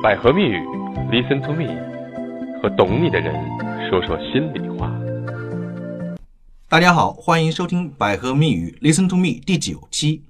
百合蜜语，Listen to me，和懂你的人说说心里话。大家好，欢迎收听《百合蜜语 Listen to Me》第九期。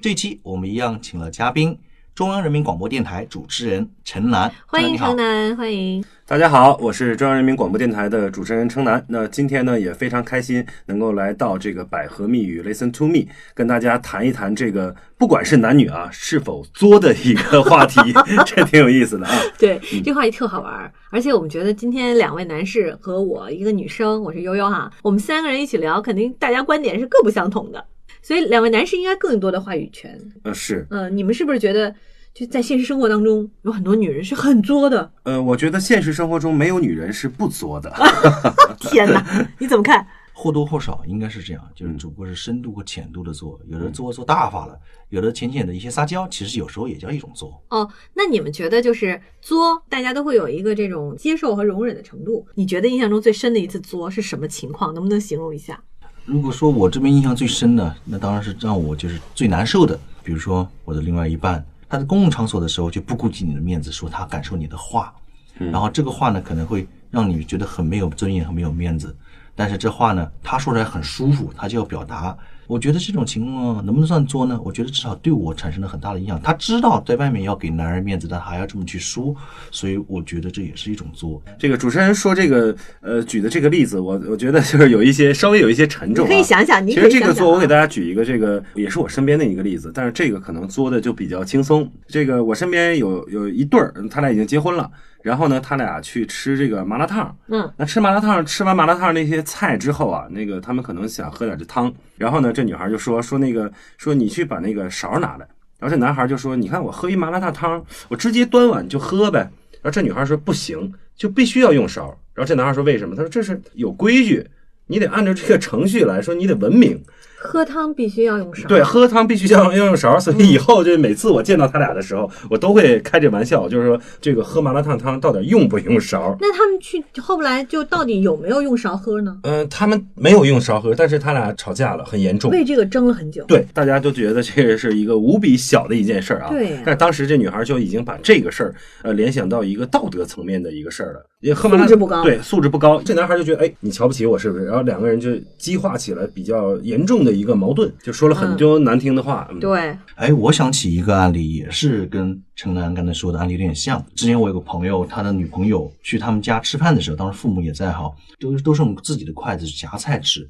这期我们一样请了嘉宾，中央人民广播电台主持人陈楠。欢迎陈楠，欢迎。大家好，我是中央人民广播电台的主持人程楠。那今天呢，也非常开心能够来到这个百合蜜语 Listen to Me，跟大家谈一谈这个不管是男女啊是否作的一个话题，这挺有意思的啊。对，这话题特好玩儿，而且我们觉得今天两位男士和我一个女生，我是悠悠哈，我们三个人一起聊，肯定大家观点是各不相同的，所以两位男士应该更多的话语权。呃，是，嗯、你们是不是觉得就在现实生活当中有很多女人是很作的？呃，我觉得现实生活中没有女人是不作的。天哪，你怎么看？或多或少应该是这样，就是只不过是深度和浅度的作，有的作做大发了，有的浅浅的一些撒娇，其实有时候也叫一种作。哦，那你们觉得就是作，大家都会有一个这种接受和容忍的程度。你觉得印象中最深的一次作是什么情况？能不能形容一下？如果说我这边印象最深的，那当然是让我就是最难受的，比如说我的另外一半，他在公共场所的时候就不顾及你的面子，说他感受你的话，然后这个话呢可能会让你觉得很没有尊严、很没有面子，但是这话呢他说出来很舒服，他就要表达。我觉得这种情况能不能算作呢？我觉得至少对我产生了很大的影响。他知道在外面要给男人面子，但他还要这么去说，所以我觉得这也是一种作。这个主持人说这个呃举的这个例子，我我觉得就是有一些稍微有一些沉重、啊。你可以想想，你其。实这个作，我给大家举一个，这个也是我身边的一个例子，但是这个可能作的就比较轻松。这个我身边有有一对儿，他俩已经结婚了，然后呢，他俩去吃这个麻辣烫，嗯，那吃麻辣烫，吃完麻辣烫那些菜之后啊，那个他们可能想喝点这汤，然后呢，这女孩就说说那个说你去把那个勺拿来，然后这男孩就说，你看我喝一麻辣烫汤，我直接端碗就喝呗。然后这女孩说不行，就必须要用勺。然后这男孩说为什么？他说这是有规矩，你得按照这个程序来说，你得文明。喝汤必须要用勺。对，喝汤必须要要用勺，所以以后就每次我见到他俩的时候，我都会开这玩笑，就是说这个喝麻辣烫汤到底用不用勺？那他们去后来就到底有没有用勺喝呢？嗯、他们没有用勺喝，但是他俩吵架了，很严重。为这个争了很久。对，大家都觉得这个是一个无比小的一件事儿啊。对但是当时这女孩就已经把这个事儿，呃，联想到一个道德层面的一个事儿了。也喝麻辣素质不高对，素质不高。这男孩就觉得，哎，你瞧不起我是不是？然后两个人就激化起了比较严重的一个矛盾，就说了很多难听的话。嗯、对，哎，我想起一个案例，也是跟陈楠刚才说的案例有点像。之前我有个朋友，他的女朋友去他们家吃饭的时候，当时父母也在哈，都都是用自己的筷子夹菜吃。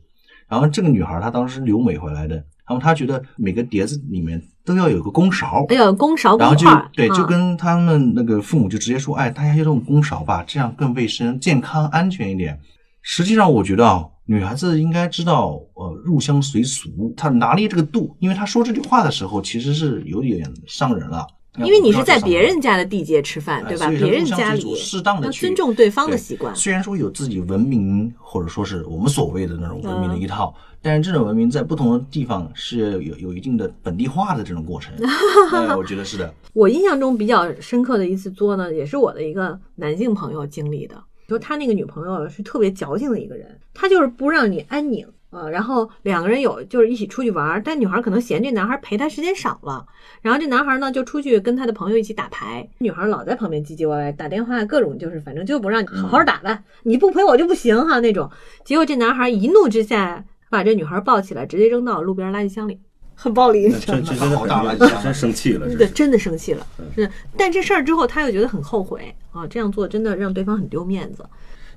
然后这个女孩她当时留美回来的，然后她觉得每个碟子里面都要有个公勺，哎呦，公勺然后就对，啊就跟他们那个父母就直接说，哎，大家就用公勺吧，这样更卫生、健康、安全一点。实际上，我觉得啊，女孩子应该知道，呃，入乡随俗，她拿捏这个度，因为她说这句话的时候，其实是有点伤人了。因为你是在别人家。的地界吃饭，对吧？别人家里适当的尊重对方的习惯。虽然说有自己文明或者说是我们所谓的那种文明的嗯一套，但是这种文明在不同的地方是有有一定的本地化的这种过程。哎，我觉得是的。我印象中比较深刻的一次作呢，也是我的一个男性朋友经历的。就他那个女朋友是特别矫情的一个人，他就是不让你安宁啊、呃然后两个人有就是一起出去玩儿，但女孩可能嫌这男孩陪她时间少了，然后这男孩呢就出去跟他的朋友一起打牌，女孩老在旁边唧唧歪歪打电话，各种就是反正就不让你好好打吧，你不陪我就不行哈那种。结果这男孩一怒之下把这女孩抱起来，直接扔到路边垃圾箱里，很暴力，你知道吗？这这真的好大真生气了，这对，真的生气了。是，但这事儿之后，他又觉得很后悔啊，这样做真的让对方很丢面子。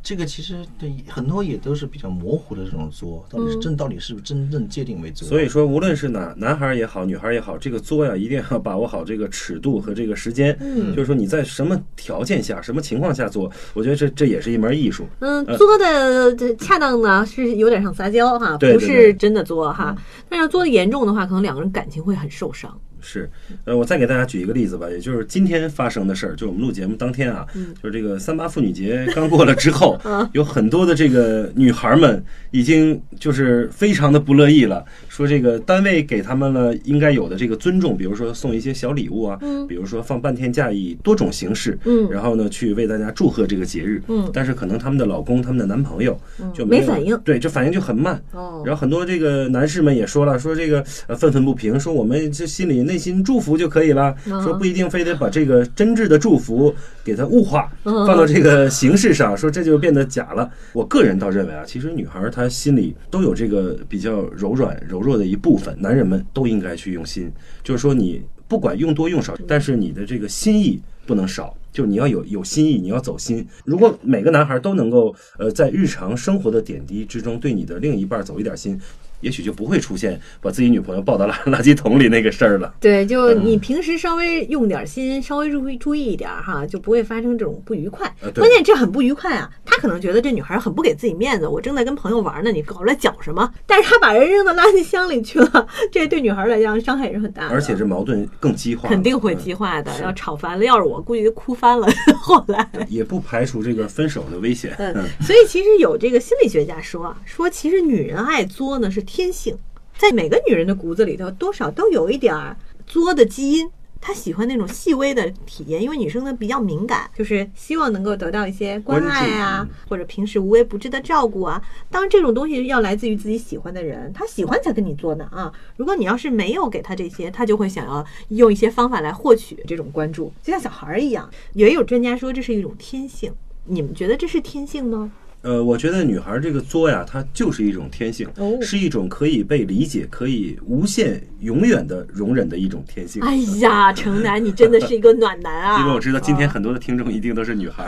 这个其实对很多也都是比较模糊的这种作，到底嗯是真到底是不是真正界定为作？所以说，无论是男男孩儿也好，女孩儿也好，这个作呀，一定要把握好这个尺度和这个时间。嗯就是说你在什么条件下、什么情况下做，我觉得这这也是一门艺术。嗯，作的这恰当呢是有点像撒娇哈，不是真的作哈。但是作的严重的话，可能两个人感情会很受伤。是，呃，我再给大家举一个例子吧，也就是今天发生的事儿，就我们录节目当天啊，就是这个三八妇女节刚过了之后，有很多的这个女孩们已经就是非常的不乐意了，说这个单位给他们了应该有的这个尊重，比如说送一些小礼物啊，比如说放半天假以多种形式，嗯然后呢去为大家祝贺这个节日，嗯但是可能他们的老公、他们的男朋友就有没反应对，这反应就很慢，哦。然后很多这个男士们也说了，说这个呃愤愤不平，说我们这心里内内心祝福就可以了，嗯说不一定非得把这个真挚的祝福给它物化，嗯放到这个形式上，说这就变得假了。我个人倒认为啊，其实女孩她心里都有这个比较柔软柔弱的一部分，男人们都应该去用心，就是说你不管用多用少，但是你的这个心意不能少。就是你要有有心意，你要走心。如果每个男孩都能够，呃，在日常生活的点滴之中，对你的另一半走一点心，也许就不会出现把自己女朋友抱到垃垃圾桶里那个事儿了。对，就嗯你平时稍微用点心，稍微注意注意一点哈，就不会发生这种不愉快。呃关键这很不愉快啊，他可能觉得这女孩很不给自己面子，我正在跟朋友玩呢，你搞来搅什么？但是他把人扔到垃圾箱里去了，这对女孩来讲伤害也是很大的。而且这矛盾更激化，肯定会嗯激化的，要吵翻了。要是我，估计就哭翻了。后来，也不排除这个分手的危险。嗯嗯，所以其实有这个心理学家说啊，说其实女人爱作呢是天性，在每个女人的骨子里头多少都有一点儿作的基因。她喜欢那种细微的体验，因为女生呢比较敏感，就是希望能够得到一些关爱啊或者平时无微不至的照顾啊。当然，这种东西要来自于自己喜欢的人，他喜欢才跟你做呢啊。如果你要是没有给他这些，他就会想要用一些方法来获取这种关注，就像小孩儿一样。也有专家说这是一种天性，你们觉得这是天性吗？呃，我觉得女孩这个作呀，它就是一种天性，哦是一种可以被理解、可以无限、永远的容忍的一种天性。哎呀，城南，你真的是一个暖男啊！因为我知道今天很多的听众一定都是女孩。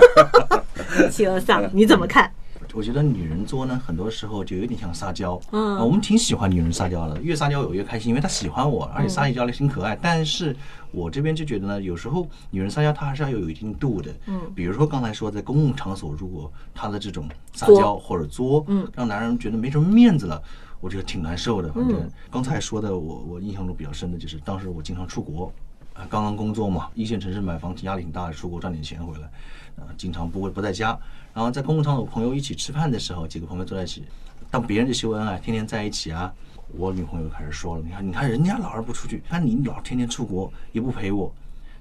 企鹅桑，你怎么看？我觉得女人作呢，很多时候就有点像撒娇。嗯啊我们挺喜欢女人撒娇的，越撒娇我越开心，因为她喜欢我，而且撒起娇来挺可爱。但是我这边就觉得呢，有时候女人撒娇她还是要有一定度的。嗯比如说刚才说在公共场所，如果她的这种撒娇或者作，嗯让男人觉得没什么面子了。我觉得挺难受的，反正嗯刚才说的我我印象中比较深的就是当时我经常出国，啊，刚刚工作嘛，一线城市买房压力挺大的，出国赚点钱回来，啊，经常不会不在家。然后在公共场所朋友一起吃饭的时候，几个朋友坐在一起，当别人的秀恩爱，天天在一起啊，我女朋友开始说了，你看你看人家老是不出去，看你老天天出国也不陪我。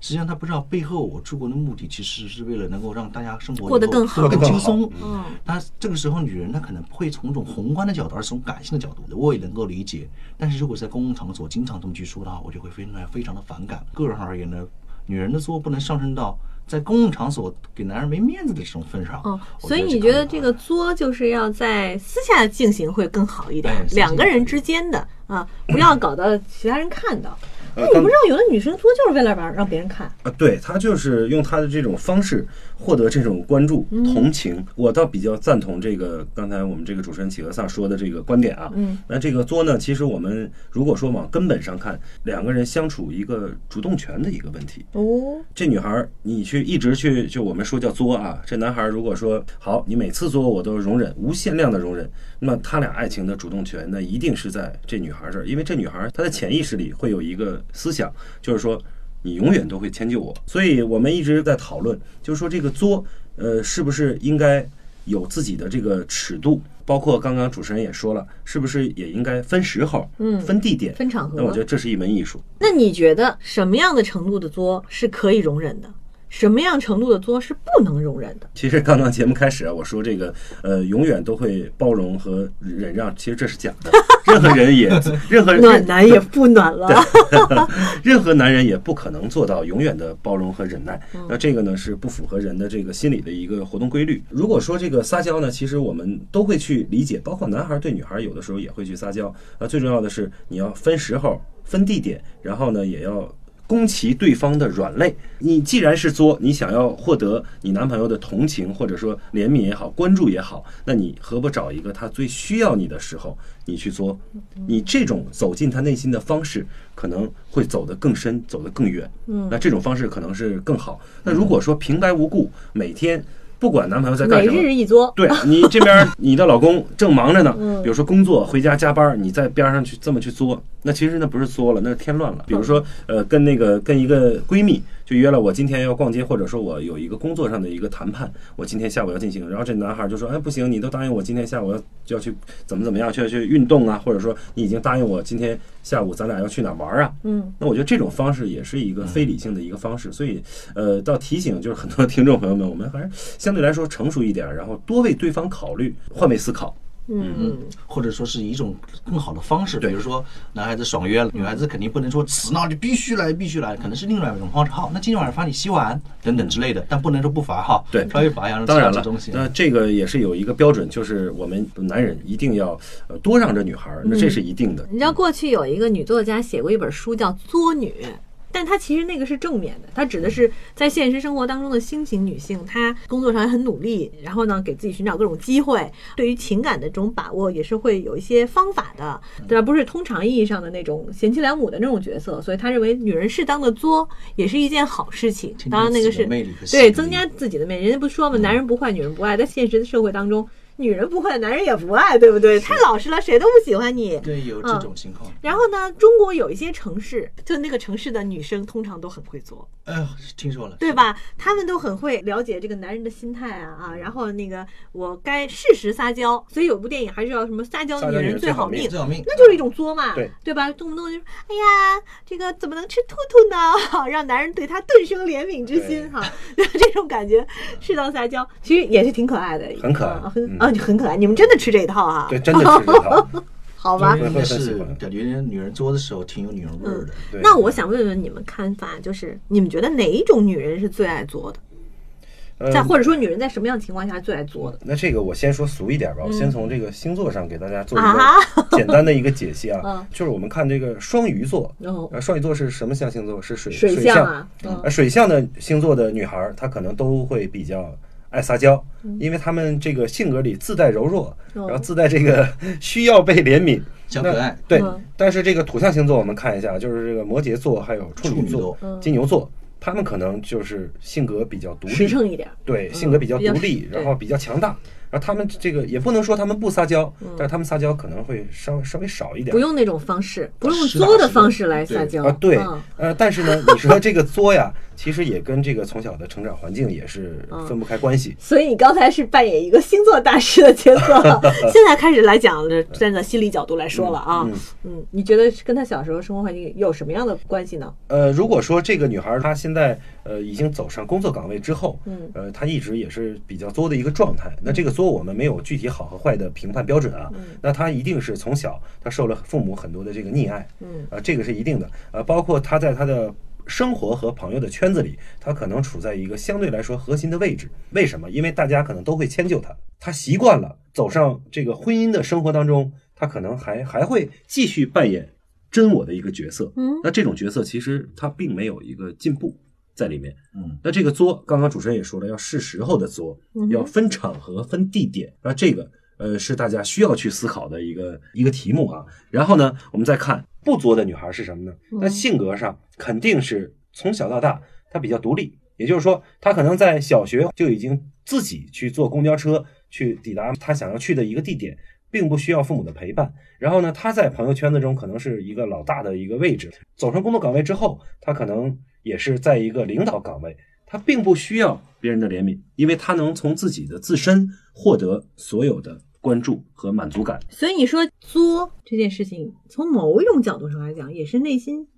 实际上她不知道背后我出国的目的其实是为了能够让大家生活过得更好更轻松。嗯那这个时候，女人她可能不会从一种宏观的角度，而是从感性的角度，我也能够理解。但是如果在公共场所经常这么去说的话，我就会非常非常的反感。个人而言呢，女人的作不能上升到在公共场所给男人没面子的这种份上。哦，所以你觉得这个作就是要在私下进行会更好一点哎，两个人之间的啊，不要搞得其他人看到。那呃你不知道有的女生作就是为了让让别人看，啊，对她就是用她的这种方式获得这种关注、同情。我倒比较赞同这个刚才我们这个主持人企鹅萨说的这个观点啊。嗯，那这个作呢，其实我们如果说往根本上看，两个人相处一个主动权的一个问题。哦，这女孩儿，你去一直去，就我们说叫作啊。这男孩儿如果说好，你每次作我都容忍，无限量的容忍，那么他俩爱情的主动权，那一定是在这女孩儿这儿，因为这女孩儿她的潜意识里会有一个思想，就是说你永远都会迁就我。所以我们一直在讨论，就是说这个作，呃，是不是应该有自己的这个尺度？包括刚刚主持人也说了，是不是也应该分时候、嗯分地点？分场合那我觉得这是一门艺术。那你觉得什么样的程度的作是可以容忍的？什么样程度的作是不能容忍的？其实刚刚节目开始啊，我说这个呃，永远都会包容和忍让，其实这是假的。任何人也，任何暖男也不暖了。任何男人也不可能做到永远的包容和忍耐。嗯那这个呢是不符合人的这个心理的一个活动规律。如果说这个撒娇呢，其实我们都会去理解，包括男孩对女孩有的时候也会去撒娇。那，最重要的是你要分时候、分地点，然后呢也要。攻其对方的软肋。你既然是作，你想要获得你男朋友的同情或者说怜悯也好、关注也好，那你何不找一个他最需要你的时候，你去作？你这种走进他内心的方式，可能会走得更深，走得更远。嗯那这种方式可能是更好。那如果说平白无故每天不管男朋友在干什么，日一作，对 你这边你的老公正忙着呢，嗯。比如说工作回家加班，你在边上去这么去作，那其实那不是作了，那是添乱了。比如说，呃，跟那个跟一个闺蜜就约了，我今天要逛街，或者说我有一个工作上的一个谈判，我今天下午要进行，然后这男孩就说，哎，不行，你都答应我今天下午要就要去怎么怎么样，就要去运动啊，或者说你已经答应我今天下午咱俩要去哪儿玩啊，嗯，那我觉得这种方式也是一个非理性的一个方式，所以呃，到提醒就是很多听众朋友们，我们还是相对来说成熟一点，然后多为对方考虑，换位思考。嗯，或者说是一种更好的方式，比如说男孩子爽约了，女孩子肯定不能说死闹你必须来必须来，可能是另外一种方式。好，那今天晚上罚你洗碗等等之类的，但不能说不罚哈。对稍微罚一下让当然了那这个也是有一个标准，就是我们男人一定要呃多让着女孩儿，那这是一定的。你知道过去有一个女作家写过一本书叫《作女》，但她其实那个是正面的，她指的是在现实生活当中的新型女性，她工作上也很努力，然后呢给自己寻找各种机会，对于情感的这种把握也是会有一些方法的，对吧？不是通常意义上的那种贤妻良母的那种角色，所以她认为女人适当的作也是一件好事情。当然那个是对增加自己的魅力，人家不说嘛，男人不坏，女人不爱，在现实的社会当中。女人不坏，男人也不爱，对不对？太老实了，谁都不喜欢你。对，有这种情况。然后呢，中国有一些城市，就那个城市的女生通常都很会作，哎呦，听说了，对吧？她们都很会了解这个男人的心态啊啊。然后那个我该适时撒娇，所以有部电影还是要什么“撒娇女人人最好命最好命”，那就是一种作嘛，对吧？动不动就说哎呀，这个怎么能吃兔兔呢？让男人对她顿生怜悯之心哈，这种感觉，适当撒娇，其实也是挺可爱的，很可爱嗯啊，很可爱。你们真的吃这一套啊？对，真的吃这一套。好吧。应是感觉女人作的时候挺有女人味儿的。对那我想问问你们看法，就是你们觉得哪一种女人是最爱作的？呃在或者说女人在什么样的情况下最爱作的？那这个我先说俗一点吧，我先从这个星座上给大家做一啊个 简单的一个解析啊 嗯，就是我们看这个双鱼座，哦呃，双鱼座是什么象星座？是水水象象啊水象的星座的女孩，她可能都会比较爱撒娇，因为他们这个性格里自带柔弱，然后自带这个 需要被怜悯。小可爱对嗯，但是这个土象星座我们看一下，就是这个摩羯座还有处女座金牛座，他们可能就是性格比较独立，实诚一点。对，嗯性格比较独立，然后比较强大。然后他们这个也不能说他们不撒娇，嗯但是他们撒娇可能会稍稍微少一点。不用那种方式，不用作的方式来撒娇啊，对嗯，呃，但是呢，你说这个作呀，其实也跟这个从小的成长环境也是嗯分不开关系。所以你刚才是扮演一个星座大师的角色，现在开始来讲，站在心理角度来说了啊。嗯嗯，你觉得跟他小时候生活环境有什么样的关系呢？呃，如果说这个女孩她现在呃已经走上工作岗位之后，嗯呃，她一直也是比较作的一个状态。那这个作我们没有具体好和坏的评判标准啊，那他一定是从小他受了父母很多的这个溺爱，嗯啊，这个是一定的。呃，包括他在他的生活和朋友的圈子里，他可能处在一个相对来说核心的位置。为什么？因为大家可能都会迁就他，他习惯了走上这个婚姻的生活当中，他可能还还会继续扮演真我的一个角色。嗯那这种角色其实他并没有一个进步在里面。嗯，那这个作，刚刚主持人也说了，要是时候的作嗯，要分场合、分地点。那这个呃是大家需要去思考的一个一个题目啊。然后呢，我们再看不作的女孩是什么呢？那性格上肯定是从小到大她比较独立，也就是说，她可能在小学就已经自己去坐公交车去抵达她想要去的一个地点。并不需要父母的陪伴，然后呢，他在朋友圈子中可能是一个老大的一个位置。走上工作岗位之后，他可能也是在一个领导岗位，他并不需要别人的怜悯，因为他能从自己的自身获得所有的关注和满足感。所以你说作这件事情，从某一种角度上来讲，也是内心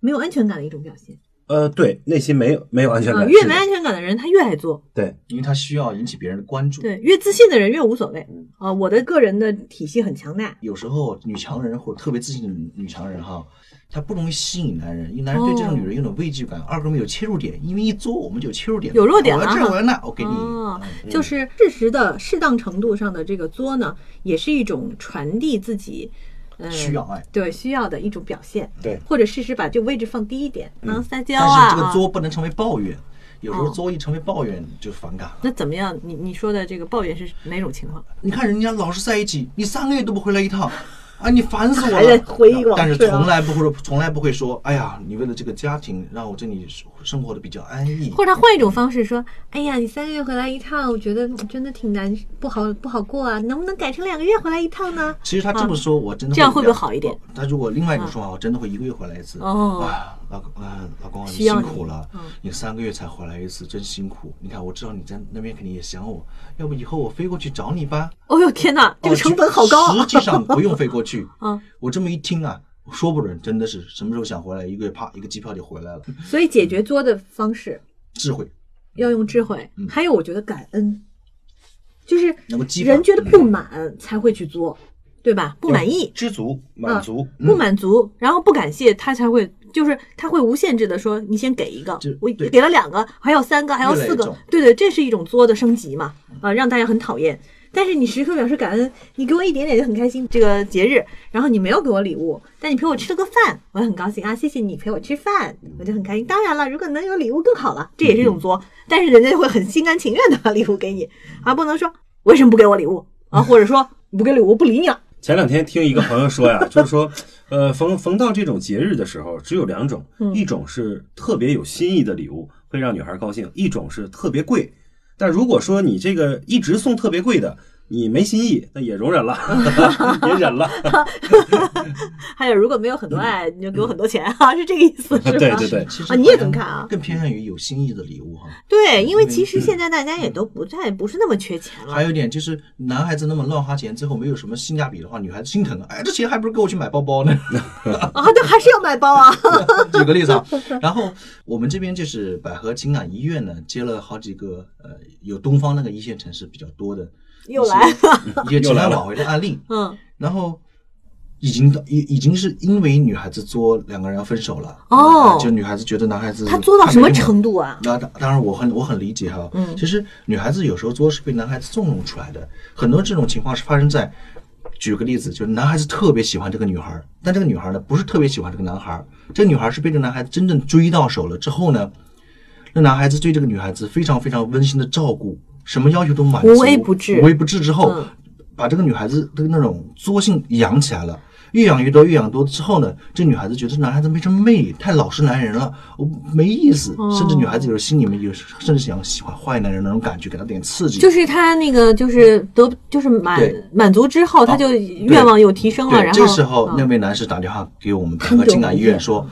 没有安全感的一种表现。呃，对，内心没有没有安全啊，感，越没安全感的人，他越爱作。对，因为他需要引起别人的关注。对，越自信的人越无所谓。啊，我的个人的体系很强大。有时候女强人或者特别自信的女女强人哈，她不容易吸引男人，因为男人对这种女人有种畏惧感。二哥们有切入点，因为一作我们就有切入点，有弱点了哈我要这我要那，我给你。哦嗯，就是事实的、适当程度上的这个作呢，也是一种传递自己。呃，需要爱对需要的一种表现，对或者试试把这个位置放低一点，能，撒娇但啊，是这个啊作不能成为抱怨，有时候哦作一成为抱怨就反感了。那怎么样？你你说的这个抱怨是哪种情况？你看人家老是在一起，你三个月都不回来一趟，啊，你烦死我 还在了。回忆往但是从来不会，从来不会说，哎呀，你为了这个家庭让我这里生活的比较安逸。或者他换一种方式说：“哎呀，你三个月回来一趟，我觉得嗯真的挺难，不好不好过啊，能不能改成两个月回来一趟呢其实他这么说，我真的这样会不会好一点？他如果另外一种说法，我真的会一个月回来一次。哦啊，老公，啊，老公啊，你辛苦了嗯，你三个月才回来一次，真辛苦。你看，我知道你在那边肯定也想我，要不以后我飞过去找你吧？？”哦呦天哪，这个成本好高啊！实际上不用飞过去。嗯，我这么一听啊，说不准真的是什么时候想回来，一个月啪一个机票就回来了。所以解决作的方式智慧，要用智慧，嗯。还有我觉得感恩。就是人觉得不满才会去作，对吧？不满意，知足满足，不满足，然后不感谢，他才会就是他会无限制的说，你先给一个，我给了两个，还要三个，还要四个。对对，这是一种作的升级嘛，啊，让大家很讨厌。但是你时刻表示感恩，你给我一点点就很开心。这个节日，然后你没有给我礼物，但你陪我吃了个饭，我也很高兴啊！谢谢你陪我吃饭，我就很开心。当然了，如果能有礼物更好了，这也是一种作，但是人家会很心甘情愿的把礼物给你，而不能说为什么不给我礼物啊，或者说你不给礼物我不理你了。前两天听一个朋友说呀，就是说，呃，逢逢到这种节日的时候，只有两种，嗯一种是特别有心意的礼物，会让女孩高兴；一种是特别贵。但如果说你这个一直送特别贵的，你没心意，那也容忍了，也忍了。还有，如果没有很多爱，你就给我很多钱啊，是这个意思，是吧？对对对其实啊你也这么看啊更偏向于有心意的礼物哈。对，因为其实现在大家也都不再不是那么缺钱了还。有一点就是，男孩子那么乱花钱，最后没有什么性价比的话，女孩子心疼啊！哎，这钱还不如给我去买包包呢。啊，对，还是要买包啊。举个例子啊，然后我们这边就是百合情感医院呢，接了好几个呃，有东方那个一线城市比较多的又来一些情感挽回的案例，嗯，然后已经到已已经是因为女孩子作两个人要分手了哦就女孩子觉得男孩子他作到什么程度？度啊？那当当然，我很我很理解哈。嗯其实女孩子有时候作是被男孩子纵容出来的，很多这种情况是发生在，举个例子，就是男孩子特别喜欢这个女孩，但这个女孩呢不是特别喜欢这个男孩，这个女孩是被这个男孩子真正追到手了之后呢，那男孩子对这个女孩子非常非常温馨的照顾，什么要求都满足，无微不至。无微不至之后，嗯。把这个女孩子的那种作性养起来了。越养越多，越养多之后呢，这女孩子觉得这男孩子没什么魅力，太老实男人了，我没意思。哦。甚至女孩子有时候心里面有时甚至想喜欢坏男人那种感觉，给他点刺激。就是他那个就是得就是满满足之后，他就愿望又提升了，对，然后这时候嗯。那位男士打电话给我们百看懂合情感医院说，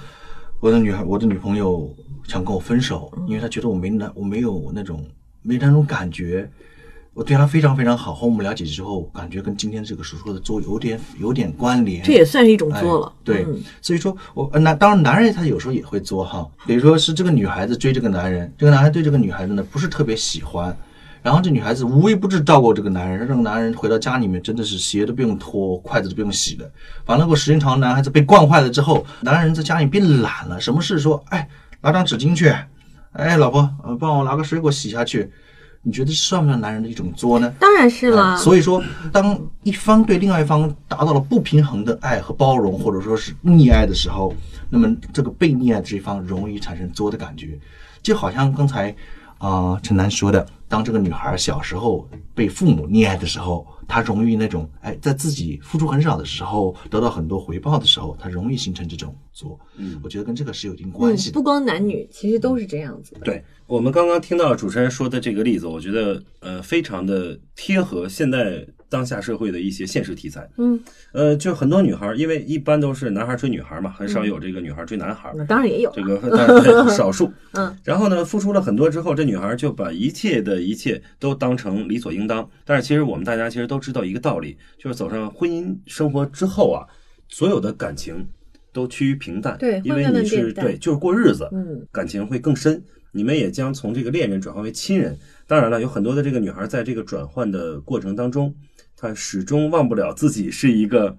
我的女孩，我的女朋友想跟我分手，因为她觉得我没男我没有那种没那种感觉。我对他非常非常好，和我们了解之后，感觉跟今天这个所说的作有点有点关联。这也算是一种作了哎。对，嗯所以说我呃男当然男人他有时候也会作哈，比如说是这个女孩子追这个男人，这个男孩对这个女孩子呢不是特别喜欢，然后这女孩子无微不至照顾这个男人，让这个男人回到家里面真的是鞋都不用脱，筷子都不用洗的。完了过时间长，男孩子被惯坏了之后，男人在家里变懒了，什么事说哎拿张纸巾去，哎老婆呃帮我拿个水果洗下去，你觉得算不算男人的一种作呢？当然是了。呃所以说，当一方对另外一方达到了不平衡的爱和包容，或者说是溺爱的时候，那么这个被溺爱的这一方容易产生作的感觉，就好像刚才啊、陈楠说的，当这个女孩小时候被父母溺爱的时候，她容易那种哎，在自己付出很少的时候得到很多回报的时候，她容易形成这种作。嗯我觉得跟这个是有一定关系嗯，不光男女，其实都是这样子的。对我们刚刚听到主持人说的这个例子，我觉得呃非常的贴合现在当下社会的一些现实题材。嗯，呃，就很多女孩儿，因为一般都是男孩儿追女孩儿嘛，很少有这个女孩儿追男孩儿。那当然也有这个当然是少数，嗯，然后呢，付出了很多之后，这女孩就把一切的一切都当成理所应当。但是其实我们大家其实都知道一个道理，就是走上婚姻生活之后啊，所有的感情都趋于平淡，对因为你是对，就是过日子，嗯，感情会更深，你们也将从这个恋人转换为亲人。当然了，有很多的这个女孩在这个转换的过程当中，她始终忘不了自己是一个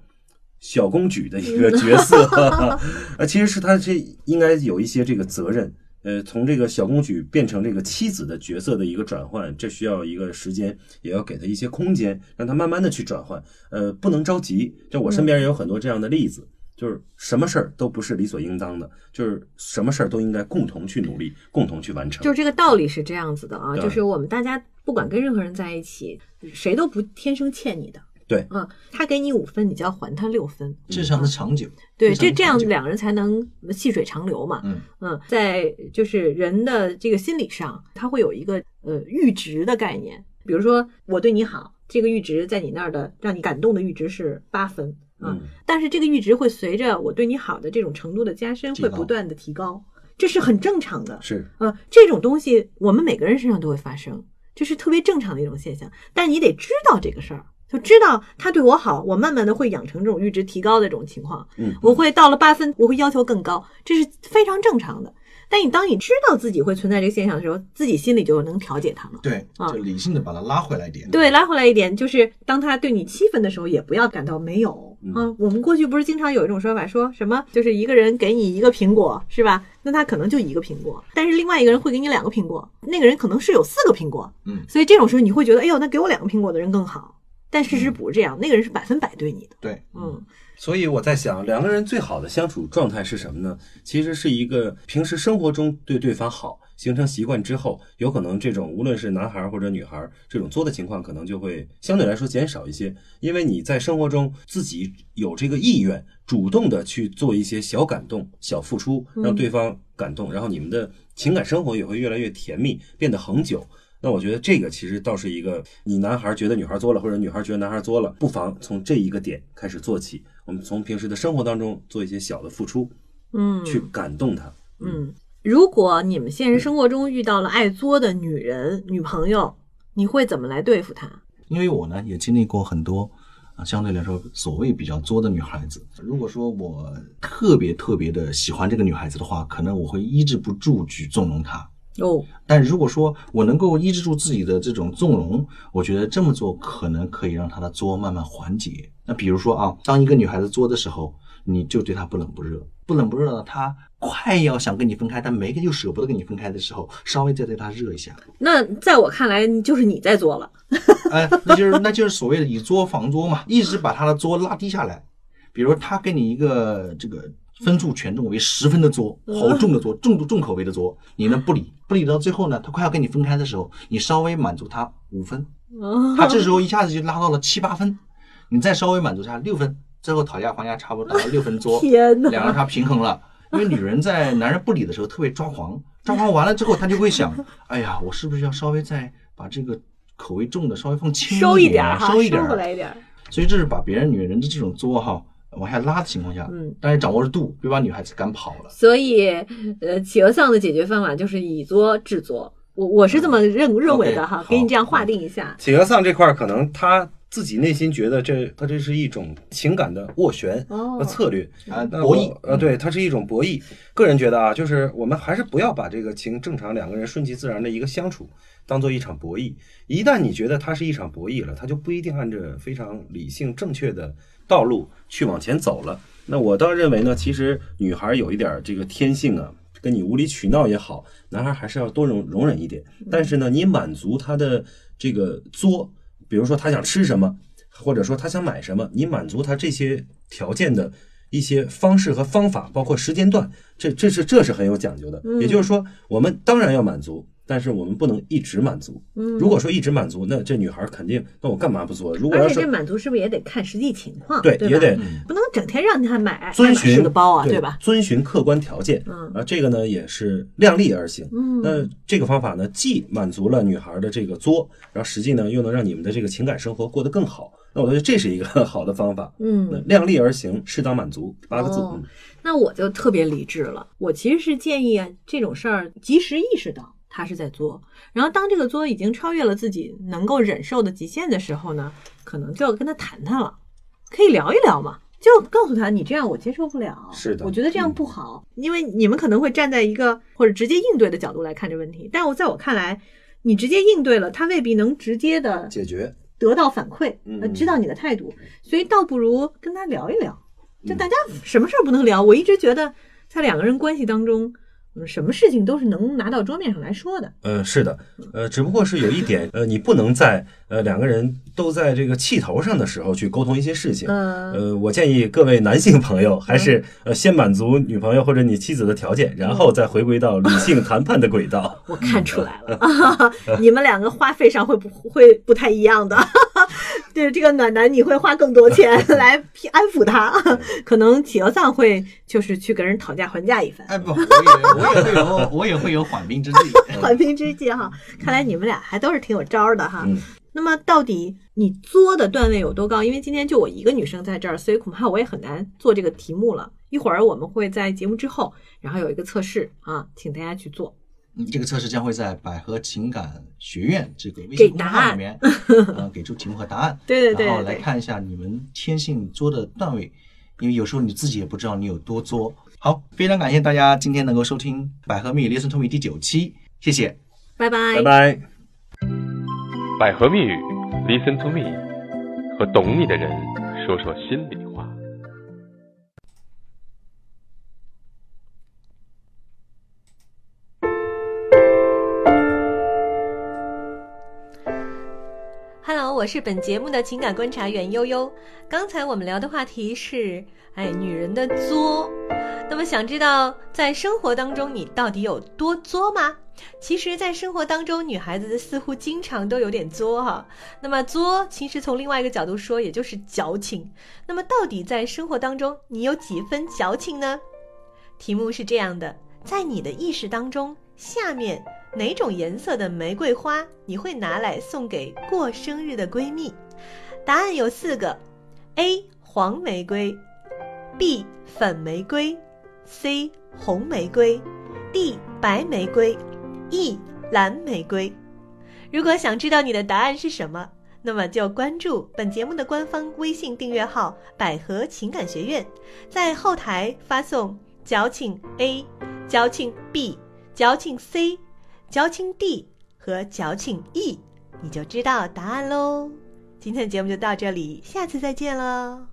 小公举的一个 角色，啊，其实是她这应该有一些这个责任。呃，从这个小公举变成这个妻子的角色的一个转换，这需要一个时间，也要给她一些空间，让她慢慢的去转换。呃，不能着急。就我身边也有很多这样的例子，就是什么事儿都不是理所应当的，就是什么事儿都应该共同去努力，共同去完成。就是这个道理是这样子的啊，就是我们大家不管跟任何人在一起，谁都不天生欠你的。对嗯，他给你五分，你就要还他六分。这样的长久，对，这这样两人才能细水长流嘛。嗯在就是人的这个心理上，他会有一个呃阈值的概念。比如说我对你好，这个阈值在你那儿的让你感动的阈值是八分啊，嗯但是这个阈值会随着我对你好的这种程度的加深，会不断的提高，这是很正常的。是呃，这种东西我们每个人身上都会发生，这是特别正常的一种现象。但你得知道这个事儿，就知道他对我好，我慢慢的会养成这种阈值提高的这种情况。嗯我会到了八分，我会要求更高，这是非常正常的。但你当你知道自己会存在这个现象的时候，自己心里就能调节它了。对，啊就理性的把它拉回来一点。对，拉回来一点，就是当他对你七分的时候，也不要感到没有嗯啊。我们过去不是经常有一种说法，说什么就是一个人给你一个苹果，是吧？那他可能就一个苹果，但是另外一个人会给你两个苹果，那个人可能是有四个苹果。嗯所以这种时候你会觉得，哎呦，那给我两个苹果的人更好。但事实不是这样，那个人是百分百对你的。对，嗯，所以我在想，两个人最好的相处状态是什么呢？其实是一个平时生活中对对方好，形成习惯之后，有可能这种无论是男孩或者女孩这种作的情况，可能就会相对来说减少一些，因为你在生活中自己有这个意愿，主动的去做一些小感动、小付出，让对方感动，然后你们的情感生活也会越来越甜蜜，变得恒久。那我觉得这个其实倒是一个，你男孩觉得女孩作了，或者女孩觉得男孩作了，不妨从这一个点开始做起。我们从平时的生活当中做一些小的付出，嗯去感动他。嗯，如果你们现实生活中遇到了爱作的女人、女朋友，你会怎么来对付她？因为我呢也经历过很多啊，相对来说所谓比较作的女孩子。如果说我特别特别的喜欢这个女孩子的话，可能我会抑制不住去纵容她。哦，但如果说我能够抑制住自己的这种纵容，我觉得这么做可能可以让她的作慢慢缓解。那比如说啊，当一个女孩子作的时候，你就对他不冷不热，不冷不热的他快要想跟你分开，但没又舍不得跟你分开的时候，稍微再对他热一下，那在我看来，就是你在作了。哎，那就是那就是所谓的以作防作嘛，一直把他的作拉低下来。比如他给你一个这个分数权重为十分的作，好重的作，重度重口味的作，你呢不理，不理到最后呢，他快要跟你分开的时候，你稍微满足他五分，哦他这时候一下子就拉到了七八分，你再稍微满足他六分，最后讨价还价差不多达到 六分作，天呐两人他平衡了。因为女人在男人不理的时候特别抓狂，抓狂完了之后，她就会想，哎呀，我是不是要稍微再把这个口味重的稍微放轻一点收一点收。回来一点儿。所以这是把别人女人的这种作哈往下拉的情况下，嗯，但是掌握着度，别把女孩子赶跑了。所以，呃，企鹅丧的解决方法就是以作制作。我我是这么认认为的哈，好给你这样划定一下。企鹅丧这块儿，可能他自己内心觉得这它这是一种情感的斡旋哦和策略。啊，博弈我，呃，对，它是一种博弈。个人觉得啊，就是我们还是不要把这个情正常两个人顺其自然的一个相处当做一场博弈。一旦你觉得它是一场博弈了，它就不一定按着非常理性正确的道路去往前走了。那我倒认为呢，其实女孩有一点儿这个天性啊，跟你无理取闹也好，男孩还是要多容容忍一点。但是呢，你满足他的这个作，比如说他想吃什么，或者说他想买什么，你满足他这些条件的一些方式和方法，包括时间段，这这是这是很有讲究的。也就是说，我们当然要满足。但是我们不能一直满足。嗯如果说一直满足，那这女孩肯定，那我干嘛不做？如果要是而且这满足是不是也得看实际情况？对，对也得不能整天让她买遵循的包啊，对吧？遵循客观条件，嗯啊，这个呢也是量力而行。嗯那这个方法呢，既满足了女孩的这个作，然后实际呢又能让你们的这个情感生活过得更好。那我觉得这是一个 好的方法。那嗯，量力而行，适当满足，八个字。那我就特别理智了。我其实是建议啊，这种事儿及时意识到他是在作，然后当这个作已经超越了自己能够忍受的极限的时候呢，可能就要跟他谈谈了，可以聊一聊嘛。就告诉他，你这样我接受不了，是的我觉得这样不好，因为你们可能会站在一个或者直接应对的角度来看这问题，但我在我看来，你直接应对了，他未必能直接的解决。得到反馈，嗯呃，知道你的态度，所以倒不如跟他聊一聊。就大家什么事儿不能聊？我一直觉得在两个人关系当中，嗯，什么事情都是能拿到桌面上来说的。呃，是的，呃，只不过是有一点，呃，你不能在呃两个人都在这个气头上的时候去沟通一些事情。嗯呃，我建议各位男性朋友还是呃先满足女朋友或者你妻子的条件，然后再回归到理性谈判的轨道。我看出来了，你们两个花费上会不会不太一样的？对，这个暖男你会花更多钱 来安抚他，可能企鹅丧会就是去跟人讨价还价一番。哎不，我也我也会有我也会有缓兵之计。缓兵之计哈，看来你们俩还都是挺有招儿的哈。嗯那么到底你作的段位有多高？因为今天就我一个女生在这儿，所以恐怕我也很难做这个题目了。一会儿我们会在节目之后，然后有一个测试啊，请大家去做。嗯这个测试将会在百合情感学院这个微信公众号里面，呃，给出题目和答案。对对对然后来看一下你们天性作的段位，因为有时候你自己也不知道你有多作。好，非常感谢大家今天能够收听《百合蜜 Listen to Me》第九期，谢谢。拜拜拜拜。百合蜜语，Listen to me，和懂你的人说说心里话。我是本节目的情感观察员悠悠。刚才我们聊的话题是，哎，女人的作。那么想知道在生活当中你到底有多作吗？其实，在生活当中，女孩子似乎经常都有点作哈。那么作，其实从另外一个角度说，也就是矫情。那么到底在生活当中，你有几分矫情呢？题目是这样的：在你的意识当中，下面哪种颜色的玫瑰花你会拿来送给过生日的闺蜜？答案有四个：A. 黄玫瑰，B. 粉玫瑰，C. 红玫瑰，D. 白玫瑰，E. 蓝玫瑰。如果想知道你的答案是什么，那么就关注本节目的官方微信订阅号“百合情感学院”，在后台发送“矫情 A”、“矫情 B”、“矫情 C”、“矫情 D” 和“矫情 E”，你就知道答案喽。今天的节目就到这里，下次再见喽。